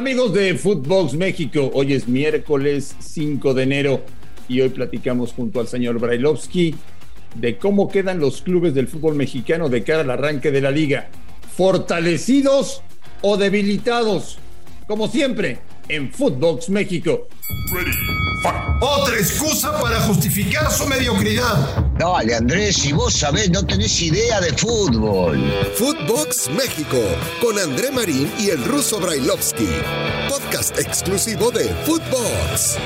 Amigos de Footbox México, hoy es miércoles 5 de enero y hoy platicamos junto al señor Brailovsky de cómo quedan los clubes del fútbol mexicano de cara al arranque de la liga. ¿Fortalecidos o debilitados? Como siempre, en Footbox México. Otra excusa para justificar su mediocridad. Dale, Andrés, si vos sabés, no tenés idea de fútbol. Footbox México, con André Marín y el ruso Brailovsky. Podcast exclusivo de Footbox.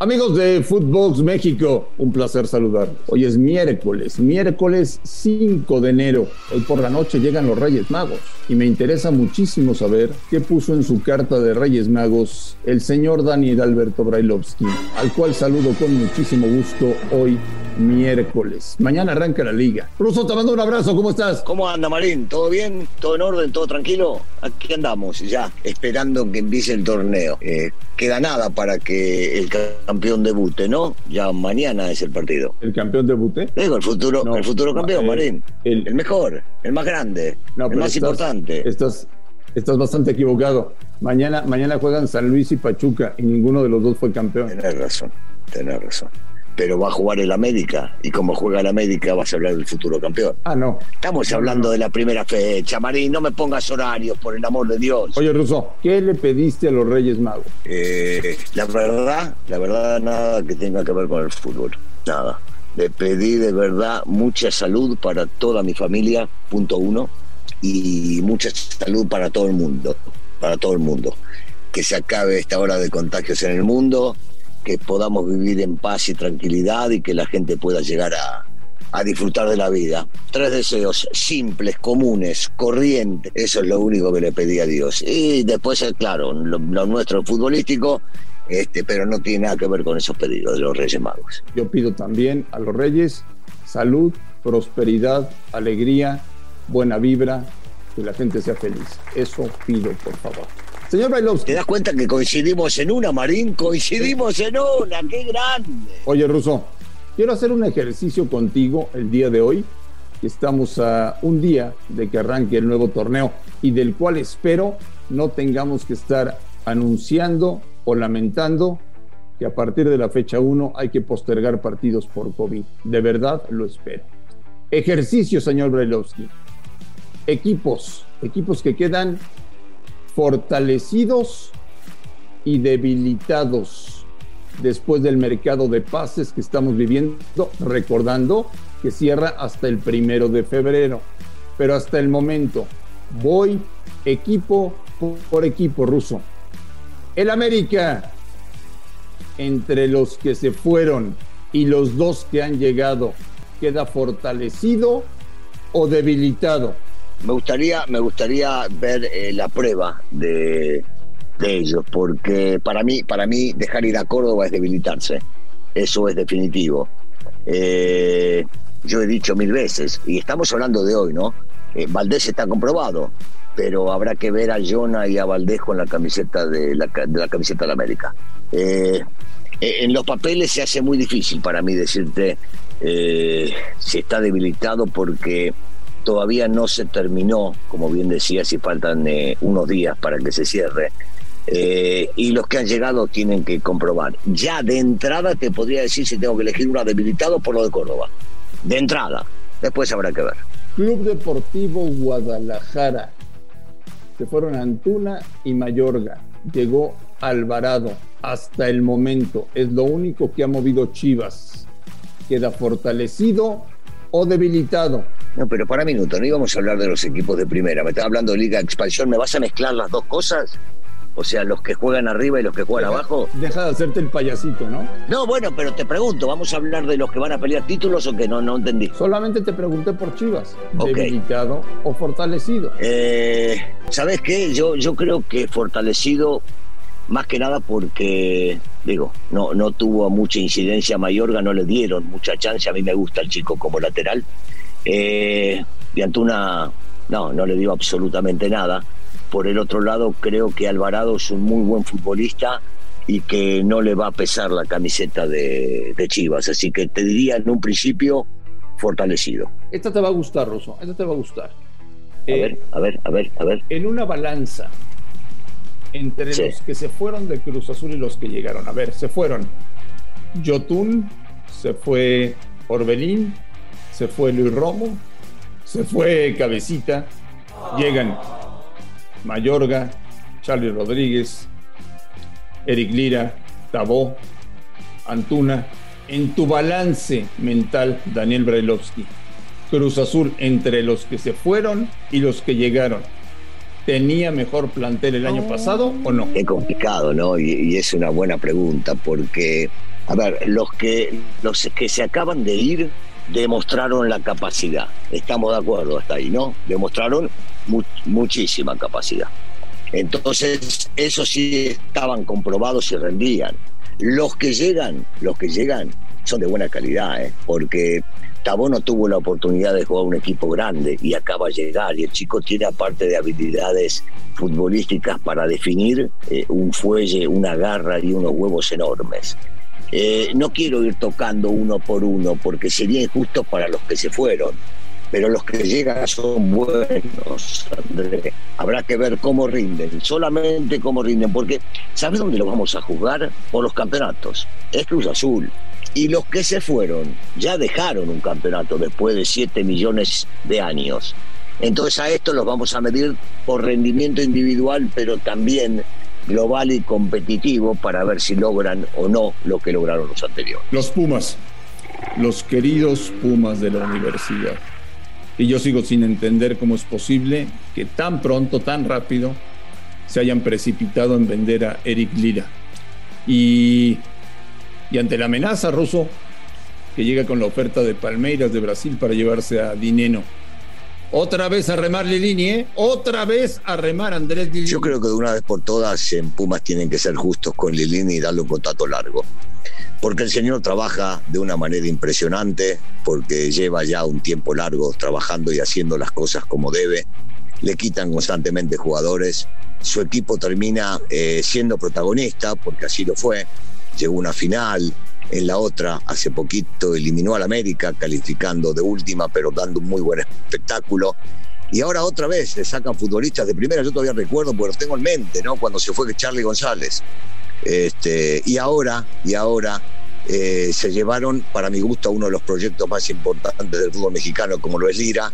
Amigos de Footbox México, un placer saludar. Hoy es miércoles, miércoles 5 de enero. Hoy por la noche llegan los Reyes Magos y me interesa muchísimo saber qué puso en su carta de Reyes Magos el señor Daniel Alberto Brailovsky, al cual saludo con muchísimo gusto hoy miércoles. Mañana arranca la liga. Ruso, te mando un abrazo, ¿cómo estás? ¿Cómo anda, Marín? ¿Todo bien? ¿Todo en orden? ¿Todo tranquilo? Aquí andamos ya, esperando que empiece el torneo. Eh, queda nada para que el campeón debute, ¿no? Ya mañana es el partido. ¿El campeón debute? Digo, el futuro, No, el futuro campeón, eh, Marín. el- El, mejor, el más grande, No, el más estás- importante. Estás, estás bastante equivocado. Mañana, mañana juegan San Luis y Pachuca y ninguno de los dos fue campeón. Tenés razón, tenés razón. Pero va a jugar el América y como juega el América vas a hablar del futuro campeón. Ah, no. Estamos hablando de la primera fecha, Marín. No me pongas horarios, por el amor de Dios. Oye, Ruso, ¿qué le pediste a los Reyes Magos? Eh, la verdad, la verdad, nada que tenga que ver con el fútbol. Nada. Le pedí de verdad mucha salud para toda mi familia, punto uno, y mucha salud para todo el mundo, para todo el mundo. Que se acabe esta hora de contagios en el mundo, que podamos vivir en paz y tranquilidad y que la gente pueda llegar a, a disfrutar de la vida. Tres deseos simples, comunes, corrientes. Eso es lo único que le pedí a Dios. Y después, eh, claro, lo, lo nuestro futbolístico, este, pero no tiene nada que ver con esos pedidos de los Reyes Magos. Yo pido también a los Reyes salud, prosperidad, alegría, buena vibra, que la gente sea feliz. Eso pido, por favor. Señor Brailovsky. ¿Te das cuenta que coincidimos en una, Marín? Coincidimos en una, qué grande. Oye, Ruso, quiero hacer un ejercicio contigo el día de hoy. Estamos a un día de que arranque el nuevo torneo y del cual espero no tengamos que estar anunciando o lamentando que a partir de la fecha 1 hay que postergar partidos por COVID. De verdad lo espero. Ejercicio, señor Brailovsky. Equipos, equipos que quedan fortalecidos y debilitados después del mercado de pases que estamos viviendo, recordando que cierra hasta el primero de febrero. Pero hasta el momento, voy equipo por equipo ruso. El América, entre los que se fueron y los dos que han llegado, queda fortalecido o debilitado. Me gustaría, me gustaría ver eh, la prueba de, ellos, porque para mí, para mí dejar ir a Córdoba es debilitarse. Eso es definitivo. Eh, yo he dicho mil veces, y estamos hablando de hoy, ¿no? Eh, Valdés está comprobado, pero habrá que ver a Jonah y a Valdés con la camiseta de la, de la camiseta de América. En los papeles se hace muy difícil para mí decirte si está debilitado porque todavía no se terminó, como bien decía, si faltan eh, unos días para que se cierre. Eh, y los que han llegado tienen que comprobar. Ya de entrada te podría decir si tengo que elegir uno debilitado por lo de Córdoba. De entrada. Después habrá que ver. Club Deportivo Guadalajara. Se fueron Antuna y Mayorga. Llegó Alvarado. Hasta el momento es lo único que ha movido Chivas. Queda fortalecido o debilitado. No, pero para minuto, no íbamos a hablar de los equipos de primera. Me estaba hablando de Liga de Expansión. ¿Me vas a mezclar las dos cosas? O sea, los que juegan arriba y los que juegan abajo. Deja de hacerte el payasito, ¿no? No, bueno, pero te pregunto, ¿vamos a hablar de los que van a pelear títulos o que no? No entendí. Solamente te pregunté por Chivas. Ok. Debilitado o fortalecido. Eh, ¿Sabes qué? Yo, yo creo que fortalecido más que nada porque, digo, no, no tuvo mucha incidencia Mayorga, no le dieron mucha chance. A mí me gusta el chico como lateral. Eh, y Antuna, no, no le dio absolutamente nada. Por el otro lado, creo que Alvarado es un muy buen futbolista y que no le va a pesar la camiseta de, de Chivas. Así que te diría en un principio fortalecido. Esta te va a gustar, Rosso. Esta te va a gustar. a ver, a ver, a ver, a ver. En una balanza entre los que se fueron de Cruz Azul y los que llegaron. A ver, se fueron Yotun, se fue Orbelín, se fue Luis Romo, se fue Cabecita, llegan Mayorga, Charlie Rodríguez, Eric Lira, Tabó, Antuna. En tu balance mental, Daniel Brailovsky, Cruz Azul entre los que se fueron y los que llegaron. ¿Tenía mejor plantel el año pasado o no? Es complicado, ¿no? Y, y, es una buena pregunta porque, a ver, los que, los que se acaban de ir demostraron la capacidad. Estamos de acuerdo hasta ahí, ¿no? Demostraron muchísima capacidad. Entonces, eso sí estaban comprobados y rendían. Los que llegan, los que llegan son de buena calidad, ¿eh? porque Tabó no tuvo la oportunidad de jugar un equipo grande y acaba de llegar. Y el chico tiene, aparte de habilidades futbolísticas, para definir eh, un fuelle, una garra y unos huevos enormes. Eh, no quiero ir tocando uno por uno porque sería injusto para los que se fueron, pero los que llegan son buenos, André. Habrá que ver cómo rinden, solamente cómo rinden, porque ¿sabes dónde lo vamos a jugar? Por los campeonatos. Es Cruz Azul. Y los que se fueron ya dejaron un campeonato después de 7 millones de años. Entonces a esto los vamos a medir por rendimiento individual, pero también global y competitivo para ver si logran o no lo que lograron los anteriores. Los Pumas, los queridos Pumas de la universidad. Y yo sigo sin entender cómo es posible que tan pronto, tan rápido, se hayan precipitado en vender a Eric Lira. Y, y ante la amenaza ruso que llega con la oferta de Palmeiras de Brasil para llevarse a Dineno otra vez a remar Lilini, ¿eh? Otra vez a remar Andrés Lilini. Yo creo que de una vez por todas en Pumas tienen que ser justos con Lilini y darle un contrato largo. Porque el señor trabaja de una manera impresionante, porque lleva ya un tiempo largo trabajando y haciendo las cosas como debe. Le quitan constantemente jugadores. Su equipo termina eh, siendo protagonista, porque así lo fue. Llegó una final, en la otra, hace poquito eliminó al América, calificando de última, pero dando un muy buen espectáculo. Y ahora otra vez le sacan futbolistas de primera, yo todavía recuerdo, porque lo tengo en mente, ¿no? Cuando se fue Charlie González. Este, y ahora, y ahora eh, se llevaron, para mi gusto, a uno de los proyectos más importantes del fútbol mexicano, como lo es Lira.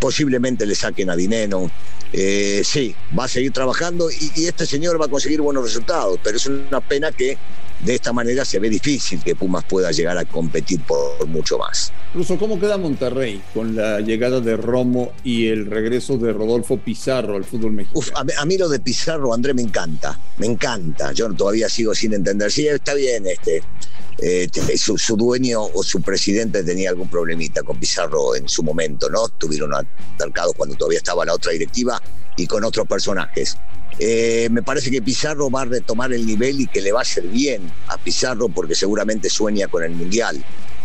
Posiblemente le saquen a Dineno. Eh, sí, va a seguir trabajando y este señor va a conseguir buenos resultados, pero es una pena que de esta manera se ve difícil que Pumas pueda llegar a competir por mucho más. Incluso, ¿cómo queda Monterrey con la llegada de Romo y el regreso de Rodolfo Pizarro al fútbol mexicano? a, mí, lo de Pizarro, André, me encanta, me encanta. Yo todavía sigo sin entender. Sí, está bien, este, este su, su, dueño o su presidente tenía algún problemita con Pizarro en su momento, ¿no? Tuvieron altercados cuando todavía estaba la otra directiva y con otros personajes. Eh, me parece que Pizarro va a retomar el nivel y que le va a hacer bien a Pizarro porque seguramente sueña con el Mundial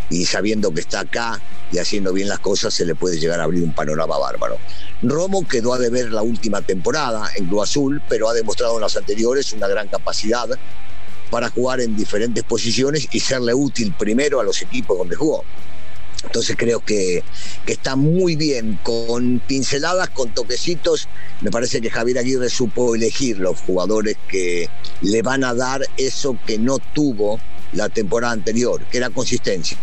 y sabiendo que está acá y haciendo bien las cosas se le puede llegar a abrir un panorama bárbaro. Romo quedó a deber la última temporada en Club Azul, pero ha demostrado en las anteriores una gran capacidad para jugar en diferentes posiciones y serle útil primero a los equipos donde jugó. Entonces creo que, que, está muy bien, con pinceladas, con toquecitos. Me parece que Javier Aguirre supo elegir los jugadores que le van a dar eso que no tuvo la temporada anterior, que era consistencia.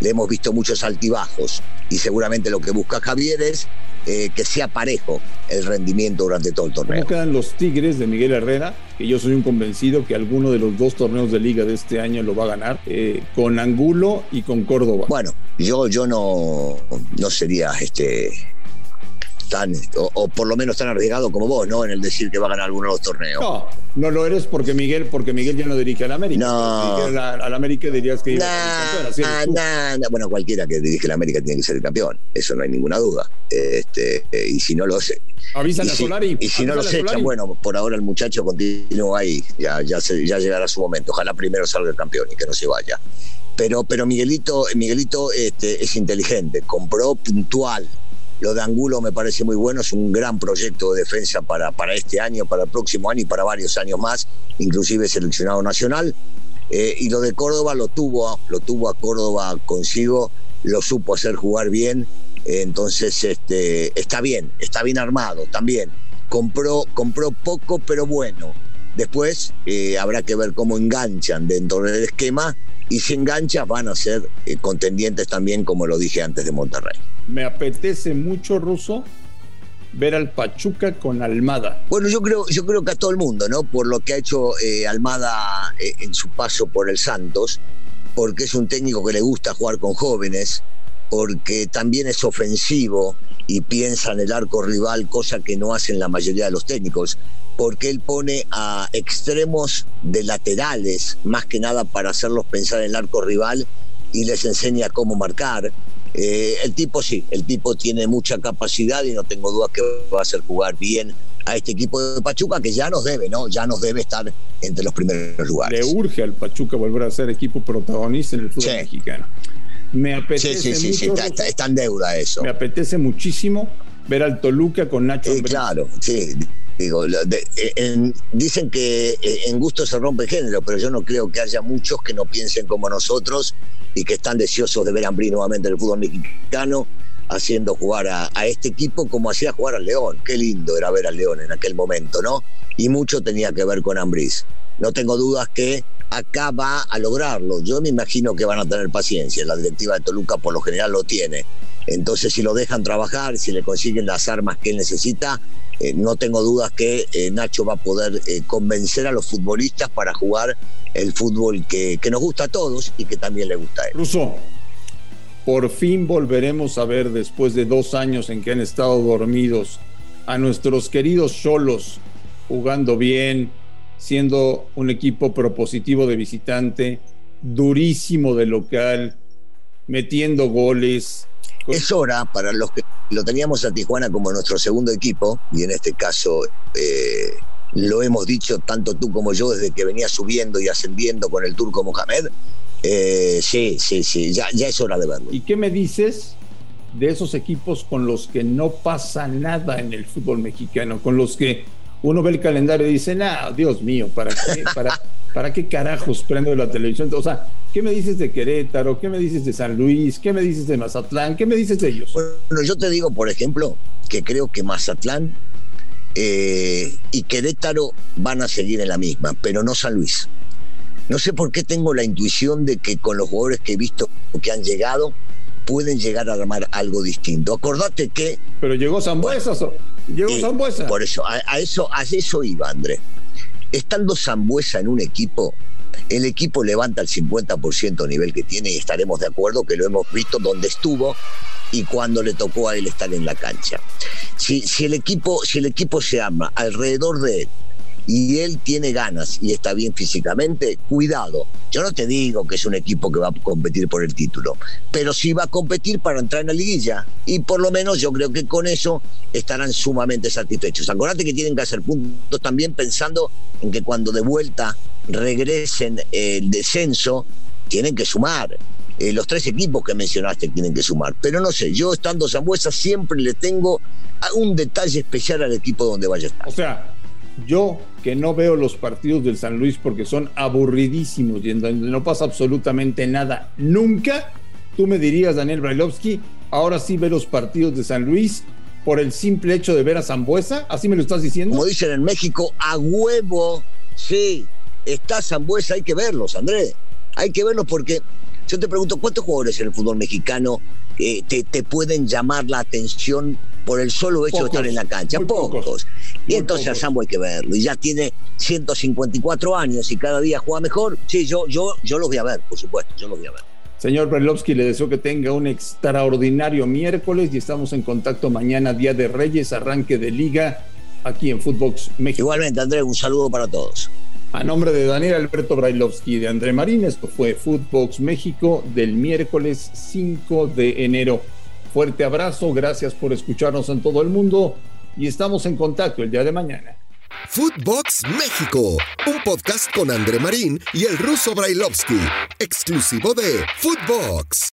Le hemos visto muchos altibajos y seguramente lo que busca Javier es eh, que sea parejo el rendimiento durante todo el torneo. ¿Cómo quedan los Tigres de Miguel Herrera? Yo soy un convencido que alguno de los dos torneos de liga de este año lo va a ganar, eh, con Angulo y con Córdoba. Bueno, yo, yo no, no sería este o, por lo menos tan arriesgado como vos, ¿no? En el decir que va a ganar alguno de los torneos. No, no lo eres porque Miguel, porque Miguel ya no dirige al América. No. Si al América dirías que iba a ser campeón. bueno, cualquiera que dirige al América tiene que ser el campeón, eso no hay ninguna duda. Este, y si no lo sé. Avisan a Solari. Y si no lo echan, bueno, por ahora el muchacho continúa ahí, ya, ya, ya llegará su momento. Ojalá primero salga el campeón y que no se vaya. Pero, pero Miguelito, Miguelito este, es inteligente, compró puntual, lo de Angulo me parece muy bueno, es un gran proyecto de defensa para, para este año, para el próximo año y para varios años más, inclusive seleccionado nacional. Eh, y lo de Córdoba lo tuvo, lo tuvo a Córdoba consigo, lo supo hacer jugar bien Entonces, este, está bien, está bien armado también. Compró, compró poco, pero bueno. Después eh, habrá que ver cómo enganchan dentro del esquema y si enganchan van a ser eh, contendientes también, como lo dije antes de Monterrey. Me apetece mucho, Ruso, ver al Pachuca con Almada. Bueno, yo creo, yo creo que a todo el mundo, ¿no? Por lo que ha hecho eh, Almada en su paso por el Santos, porque es un técnico que le gusta jugar con jóvenes, porque también es ofensivo y piensa en el arco rival, cosa que no hacen la mayoría de los técnicos, porque él pone a extremos de laterales, más que nada para hacerlos pensar en el arco rival y les enseña cómo marcar. Eh, el tipo sí, el tipo tiene mucha capacidad y no tengo duda que va a hacer jugar bien a este equipo de Pachuca que ya nos debe, ¿no? Ya nos debe estar entre los primeros lugares. Le urge al Pachuca volver a ser equipo protagonista en el fútbol mexicano. Me apetece sí, sí, mucho, sí, está, en deuda eso. Me apetece muchísimo ver al Toluca con Nacho. Sí, claro, sí. Digo, eh, dicen que eh, en gusto se rompe género, pero yo no creo que haya muchos que no piensen como nosotros y que están deseosos de ver a Ambrí nuevamente en el fútbol mexicano, haciendo jugar a, a, este equipo como hacía jugar al León. Qué lindo era ver al León en aquel momento, ¿no? Y mucho tenía que ver con Ambriz. No tengo dudas que acá va a lograrlo. Yo me imagino que van a tener paciencia. La directiva de Toluca por lo general lo tiene. Entonces, si lo dejan trabajar, si le consiguen las armas que él necesita, eh, no tengo dudas que eh, Nacho va a poder eh, convencer a los futbolistas para jugar el fútbol que, que, nos gusta a todos y que también le gusta a él. Russo, por fin volveremos a ver, después de dos años en que han estado dormidos, a nuestros queridos solos jugando bien, siendo un equipo propositivo de visitante, durísimo de local, metiendo goles. Es hora para los que lo teníamos a Tijuana como nuestro segundo equipo, y en este caso eh, lo hemos dicho tanto tú como yo desde que venía subiendo y ascendiendo con el turco Mohamed. Eh, sí, sí, sí, ya, ya es hora de verlo. ¿Y qué me dices de esos equipos con los que no pasa nada en el fútbol mexicano, con los que uno ve el calendario y dice, nah, Dios mío, ¿para qué, para, ¿para qué carajos prendo la televisión? O sea, ¿qué me dices de Querétaro? ¿Qué me dices de San Luis? ¿Qué me dices de Mazatlán? ¿Qué me dices de ellos? Bueno, yo te digo, por ejemplo, que creo que Mazatlán eh, y Querétaro van a seguir en la misma, pero no San Luis. No sé por qué tengo la intuición de que con los jugadores que he visto que han llegado, pueden llegar a armar algo distinto. Acordate que. Pero llegó Zambuesa. Bueno, llegó eh, Zambuesa. Por eso, a, a, eso, a eso iba, Andrés. Estando Zambuesa en un equipo, el equipo levanta el 50% nivel que tiene y estaremos de acuerdo que lo hemos visto donde estuvo y cuando le tocó a él estar en la cancha. Si, si, el, equipo, si el equipo se arma alrededor de él y él tiene ganas y está bien físicamente, cuidado. Yo no te digo que es un equipo que va a competir por el título, pero sí va a competir para entrar en la liguilla. Y por lo menos yo creo que con eso estarán sumamente satisfechos. Acordate que tienen que hacer puntos también pensando en que cuando de vuelta regresen el descenso, tienen que sumar. Eh, los tres equipos que mencionaste tienen que sumar. Pero no sé, yo estando Zambuesa siempre le tengo un detalle especial al equipo donde vaya a estar. O sea, yo que no veo los partidos del San Luis porque son aburridísimos y en donde no pasa absolutamente nada nunca, tú me dirías, Daniel Brailovsky, ahora sí ve los partidos de San Luis por el simple hecho de ver a Zambuesa, así me lo estás diciendo. Como dicen en México, a huevo, sí, está Zambuesa, hay que verlos, Andrés, hay que verlos porque yo te pregunto, ¿cuántos jugadores en el fútbol mexicano eh, te, te, pueden llamar la atención por el solo hecho pocos, de estar en la cancha? Pocos. pocos. Y entonces pocos. a Sambo hay que verlo. Y ya tiene 154 años y cada día juega mejor. Sí, yo, yo, yo los voy a ver, por supuesto, yo los voy a ver. Señor Berlovsky, le deseo que tenga un extraordinario miércoles y estamos en contacto mañana, Día de Reyes, arranque de liga aquí en Footbox México. Igualmente, Andrés, un saludo para todos. A nombre de Daniel Alberto Brailovsky y de André Marín, esto fue Footbox México del miércoles 5 de enero. Fuerte abrazo, gracias por escucharnos en todo el mundo y estamos en contacto el día de mañana. Footbox México, un podcast con André Marín y el ruso Brailovsky, exclusivo de Footbox.